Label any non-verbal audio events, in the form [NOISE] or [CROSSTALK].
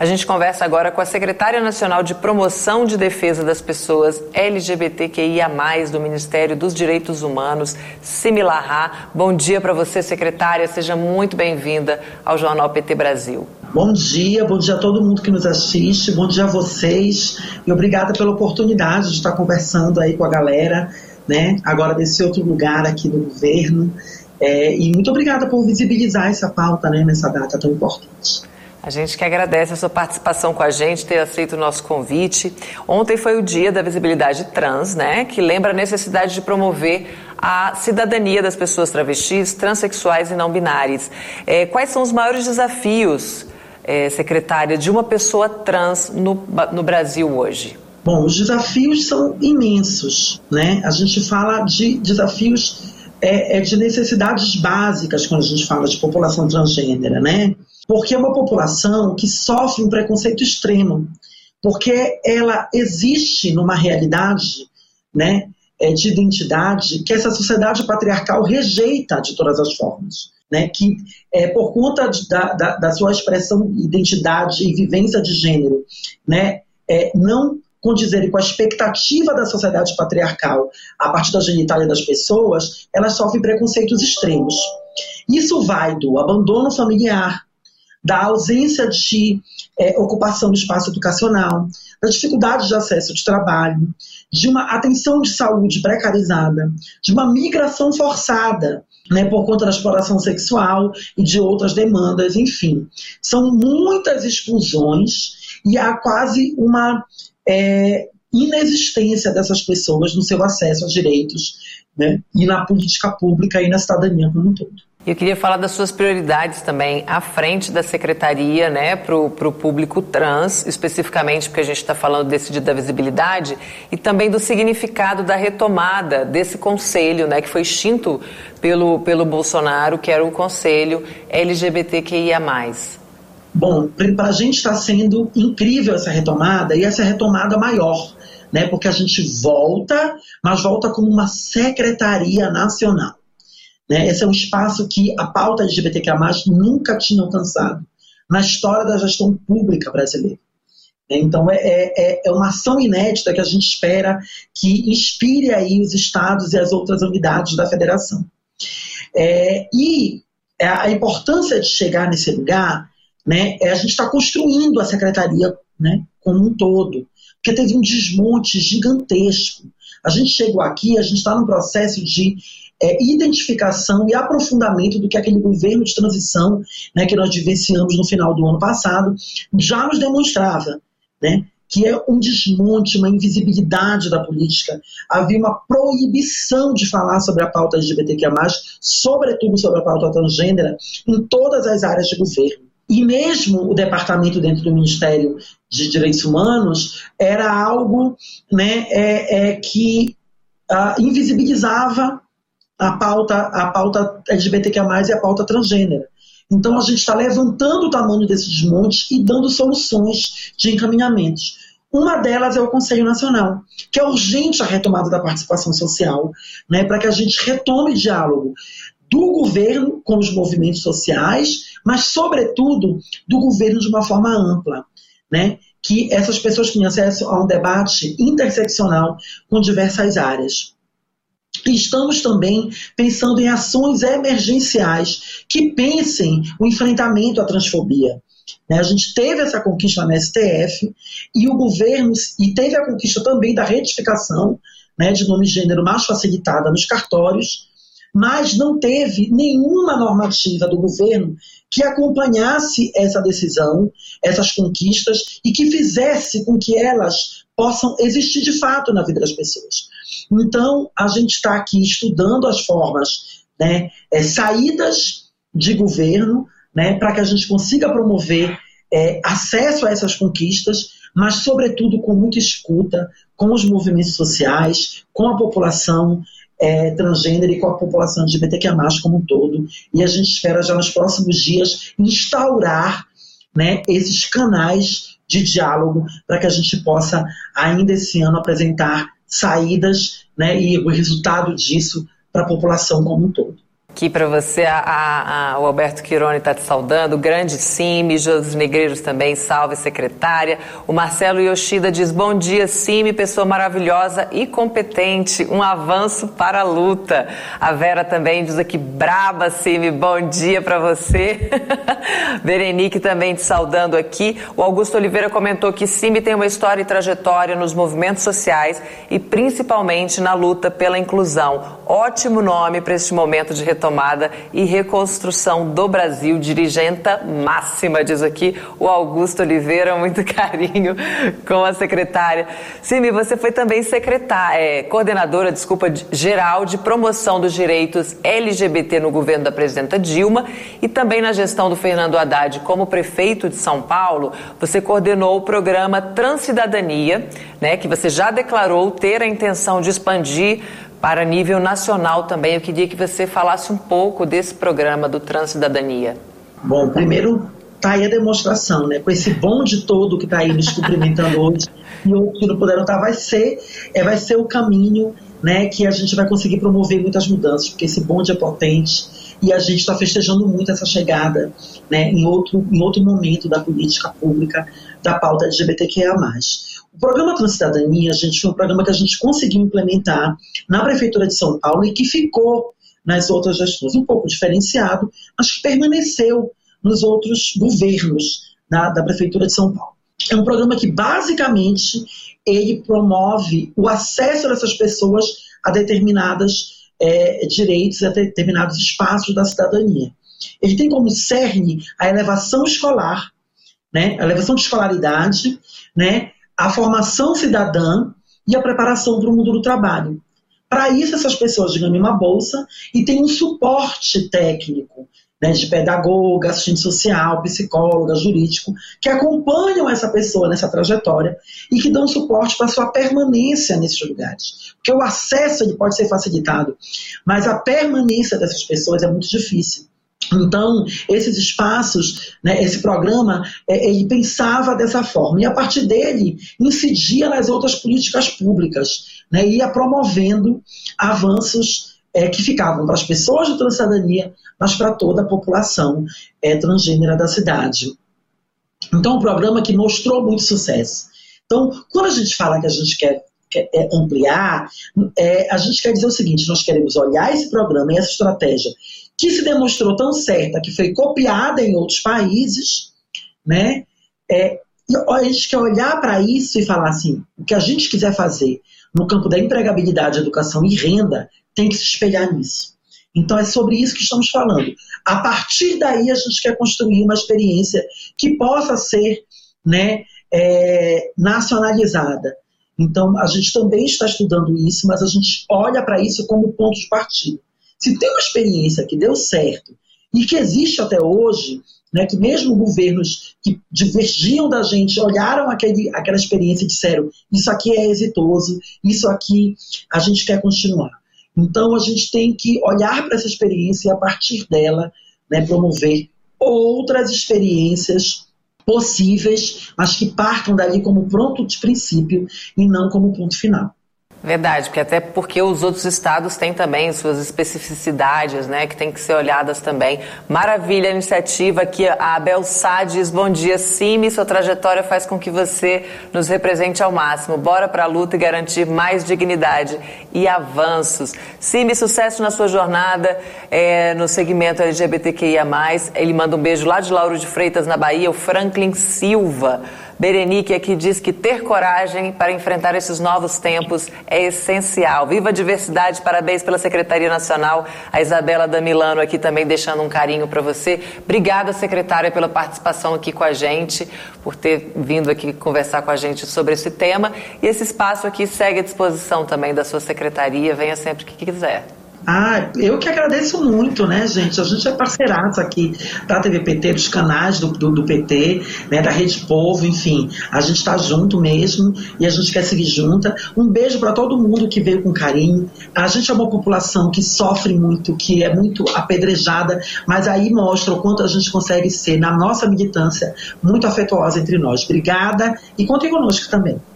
A gente conversa agora com a secretária nacional de Promoção de Defesa das Pessoas LGBTQIA+, do Ministério dos Direitos Humanos, Similarra. Bom dia para você, secretária. Seja muito bem-vinda ao Jornal PT Brasil. Bom dia, bom dia a todo mundo que nos assiste, bom dia a vocês e obrigada pela oportunidade de estar conversando aí com a galera, né? Agora desse outro lugar aqui do governo. É, e muito obrigada por visibilizar essa pauta né, nessa data tão importante. A gente que agradece a sua participação com a gente, ter aceito o nosso convite. Ontem foi o dia da visibilidade trans, né? Que lembra a necessidade de promover a cidadania das pessoas travestis, transexuais e não binárias. É, quais são os maiores desafios, é, secretária, de uma pessoa trans no, no Brasil hoje? Bom, os desafios são imensos, né? A gente fala de desafios é, é de necessidades básicas quando a gente fala de população transgênera, né? Porque é uma população que sofre um preconceito extremo, porque ela existe numa realidade, né, é, de identidade que essa sociedade patriarcal rejeita de todas as formas. Né, que é, por conta de, da, da, da, sua expressão, identidade e vivência de gênero, né, é, não condizerem com a expectativa da sociedade patriarcal a partir da genitália das pessoas, elas sofrem preconceitos extremos. Isso vai do abandono familiar, da ausência de é, ocupação do espaço educacional, da dificuldade de acesso de trabalho, de uma atenção de saúde precarizada, de uma migração forçada, né, por conta da exploração sexual e de outras demandas, enfim. São muitas exclusões e há quase uma é, inexistência dessas pessoas no seu acesso a direitos né, e na política pública e na cidadania como um todo. Eu queria falar das suas prioridades também à frente da secretaria, né, para o público trans, especificamente porque a gente está falando desse dia da visibilidade, e também do significado da retomada desse conselho, né, que foi extinto pelo, pelo Bolsonaro, que era o conselho LGBTQIA. Bom, para a gente está sendo incrível essa retomada e essa retomada maior, né? Porque a gente volta, mas volta como uma secretaria nacional. Né? Esse é um espaço que a pauta LGBTQIA+, nunca tinha alcançado na história da gestão pública brasileira. Então é, é, é, uma ação inédita que a gente espera que inspire aí os estados e as outras unidades da federação. É, e a importância de chegar nesse lugar né, é a gente está construindo a secretaria né, como um todo, porque teve um desmonte gigantesco. A gente chegou aqui, a gente está num processo de é, identificação e aprofundamento do que aquele governo de transição né, que nós vivenciamos no final do ano passado já nos demonstrava. Né, que é um desmonte, uma invisibilidade da política. Havia uma proibição de falar sobre a pauta LGBTQIA+, sobretudo sobre a pauta transgênera, em todas as áreas de governo. E mesmo o departamento dentro do Ministério de Direitos Humanos era algo né, é, é que uh, invisibilizava a pauta, a pauta LGBTQIA+, e a pauta transgênera. Então a gente está levantando o tamanho desses desmontes e dando soluções de encaminhamentos. Uma delas é o Conselho Nacional, que é urgente a retomada da participação social, né, para que a gente retome diálogo do governo com os movimentos sociais, mas, sobretudo, do governo de uma forma ampla. Né? Que essas pessoas tenham acesso a um debate interseccional com diversas áreas. Estamos também pensando em ações emergenciais que pensem o enfrentamento à transfobia. Né? A gente teve essa conquista na STF e o governo e teve a conquista também da retificação né, de nome e gênero mais facilitada nos cartórios mas não teve nenhuma normativa do governo que acompanhasse essa decisão, essas conquistas e que fizesse com que elas possam existir de fato na vida das pessoas. Então, a gente está aqui estudando as formas, né, é, saídas de governo, né, para que a gente consiga promover é, acesso a essas conquistas, mas, sobretudo, com muita escuta com os movimentos sociais, com a população, é, transgênero e com a população LGBTQIA+, como um todo. E a gente espera já nos próximos dias instaurar né, esses canais de diálogo para que a gente possa, ainda esse ano, apresentar saídas né, e o resultado disso para a população como um todo. Aqui para você, a, a, a, o Alberto Quirone está te saudando, o grande Simi, José Negreiros também, salve secretária. O Marcelo Yoshida diz, bom dia Simi, pessoa maravilhosa e competente, um avanço para a luta. A Vera também diz aqui, braba Simi, bom dia para você. [LAUGHS] Berenique também te saudando aqui. O Augusto Oliveira comentou que Simi tem uma história e trajetória nos movimentos sociais e principalmente na luta pela inclusão. Ótimo nome para este momento de retomada e reconstrução do Brasil, dirigenta máxima, diz aqui o Augusto Oliveira, muito [LAUGHS] carinho com a secretária. Simi, você foi também secretária, é, coordenadora, desculpa, geral de promoção dos direitos LGBT no governo da presidenta Dilma e também na gestão do Fernando Haddad como prefeito de São Paulo, você coordenou o programa Transcidadania, né, que você já declarou ter a intenção de expandir para nível nacional também. Eu queria que você falasse um pouco desse programa do Transcidadania. Bom, primeiro está aí a demonstração, né? Com esse bonde todo que está aí nos cumprimentando [LAUGHS] hoje e outros que não puderam estar, tá, vai ser, é, vai ser o caminho né, que a gente vai conseguir promover muitas mudanças, porque esse bonde é potente e a gente está festejando muito essa chegada né, em, outro, em outro momento da política pública da pauta LGBTQIA+. O programa Transcidadania, gente, foi um programa que a gente conseguiu implementar na Prefeitura de São Paulo e que ficou nas outras gestões um pouco diferenciado, mas que permaneceu nos outros governos da, da Prefeitura de São Paulo. É um programa que basicamente ele promove o acesso dessas pessoas a determinados é, direitos, a determinados espaços da cidadania. Ele tem como cerne a elevação escolar, né, a elevação de escolaridade, né, a formação cidadã e a preparação para o mundo do trabalho. Para isso, essas pessoas ganham uma bolsa e têm um suporte técnico né, de pedagoga, assistente social, psicóloga, jurídico, que acompanham essa pessoa nessa trajetória e que dão suporte para sua permanência nesses lugares. Porque o acesso ele pode ser facilitado, mas a permanência dessas pessoas é muito difícil. Então, esses espaços, né, esse programa, é, ele pensava dessa forma. E a partir dele, incidia nas outras políticas públicas. Né, ia promovendo avanços é, que ficavam para as pessoas de transcidadania, mas para toda a população é, transgênera da cidade. Então, um programa que mostrou muito sucesso. Então, quando a gente fala que a gente quer, é, ampliar, é, a gente quer dizer o seguinte: nós queremos olhar esse programa e essa estratégia que se demonstrou tão certa, que foi copiada em outros países, né? É, a gente quer olhar para isso e falar assim: o que a gente quiser fazer no campo da empregabilidade, educação e renda tem que se espelhar nisso. Então é sobre isso que estamos falando. A partir daí a gente quer construir uma experiência que possa ser né, é, nacionalizada. Então a gente também está estudando isso, mas a gente olha para isso como ponto de partida. Se tem uma experiência que deu certo e que existe até hoje, né, que mesmo governos que divergiam da gente olharam aquele, aquela experiência e disseram: isso aqui é exitoso, isso aqui a gente quer continuar. Então a gente tem que olhar para essa experiência e a partir dela né, promover outras experiências possíveis, mas que partam dali como pronto de princípio e não como ponto final. Verdade, porque até porque os outros estados têm também suas especificidades, né, que tem que ser olhadas também. Maravilha a iniciativa aqui, a Abel Sá diz, bom dia, Cime, sua trajetória faz com que você nos represente ao máximo. Bora para a luta e garantir mais dignidade e avanços. Cime, sucesso na sua jornada é, no segmento LGBTQIA+. Ele manda um beijo lá de Lauro de Freitas, na Bahia, o Franklin Silva. Berenique aqui diz que ter coragem para enfrentar esses novos tempos é essencial. Viva a diversidade, parabéns pela Secretaria Nacional. A Isabela da Milano aqui também deixando um carinho para você. Obrigada, secretária, pela participação aqui com a gente, por ter vindo aqui conversar com a gente sobre esse tema. E esse espaço aqui segue à disposição também da sua secretaria. Venha sempre que quiser. Ah, eu que agradeço muito, né, gente? A gente é parceiraço aqui da TV PT, dos canais do, do, do PT, né, da Rede Povo, enfim. A gente está junto mesmo e a gente quer seguir junta. Um beijo para todo mundo que veio com carinho. A gente é uma população que sofre muito, que é muito apedrejada, mas aí mostra o quanto a gente consegue ser, na nossa militância, muito afetuosa entre nós. Obrigada e contem conosco também.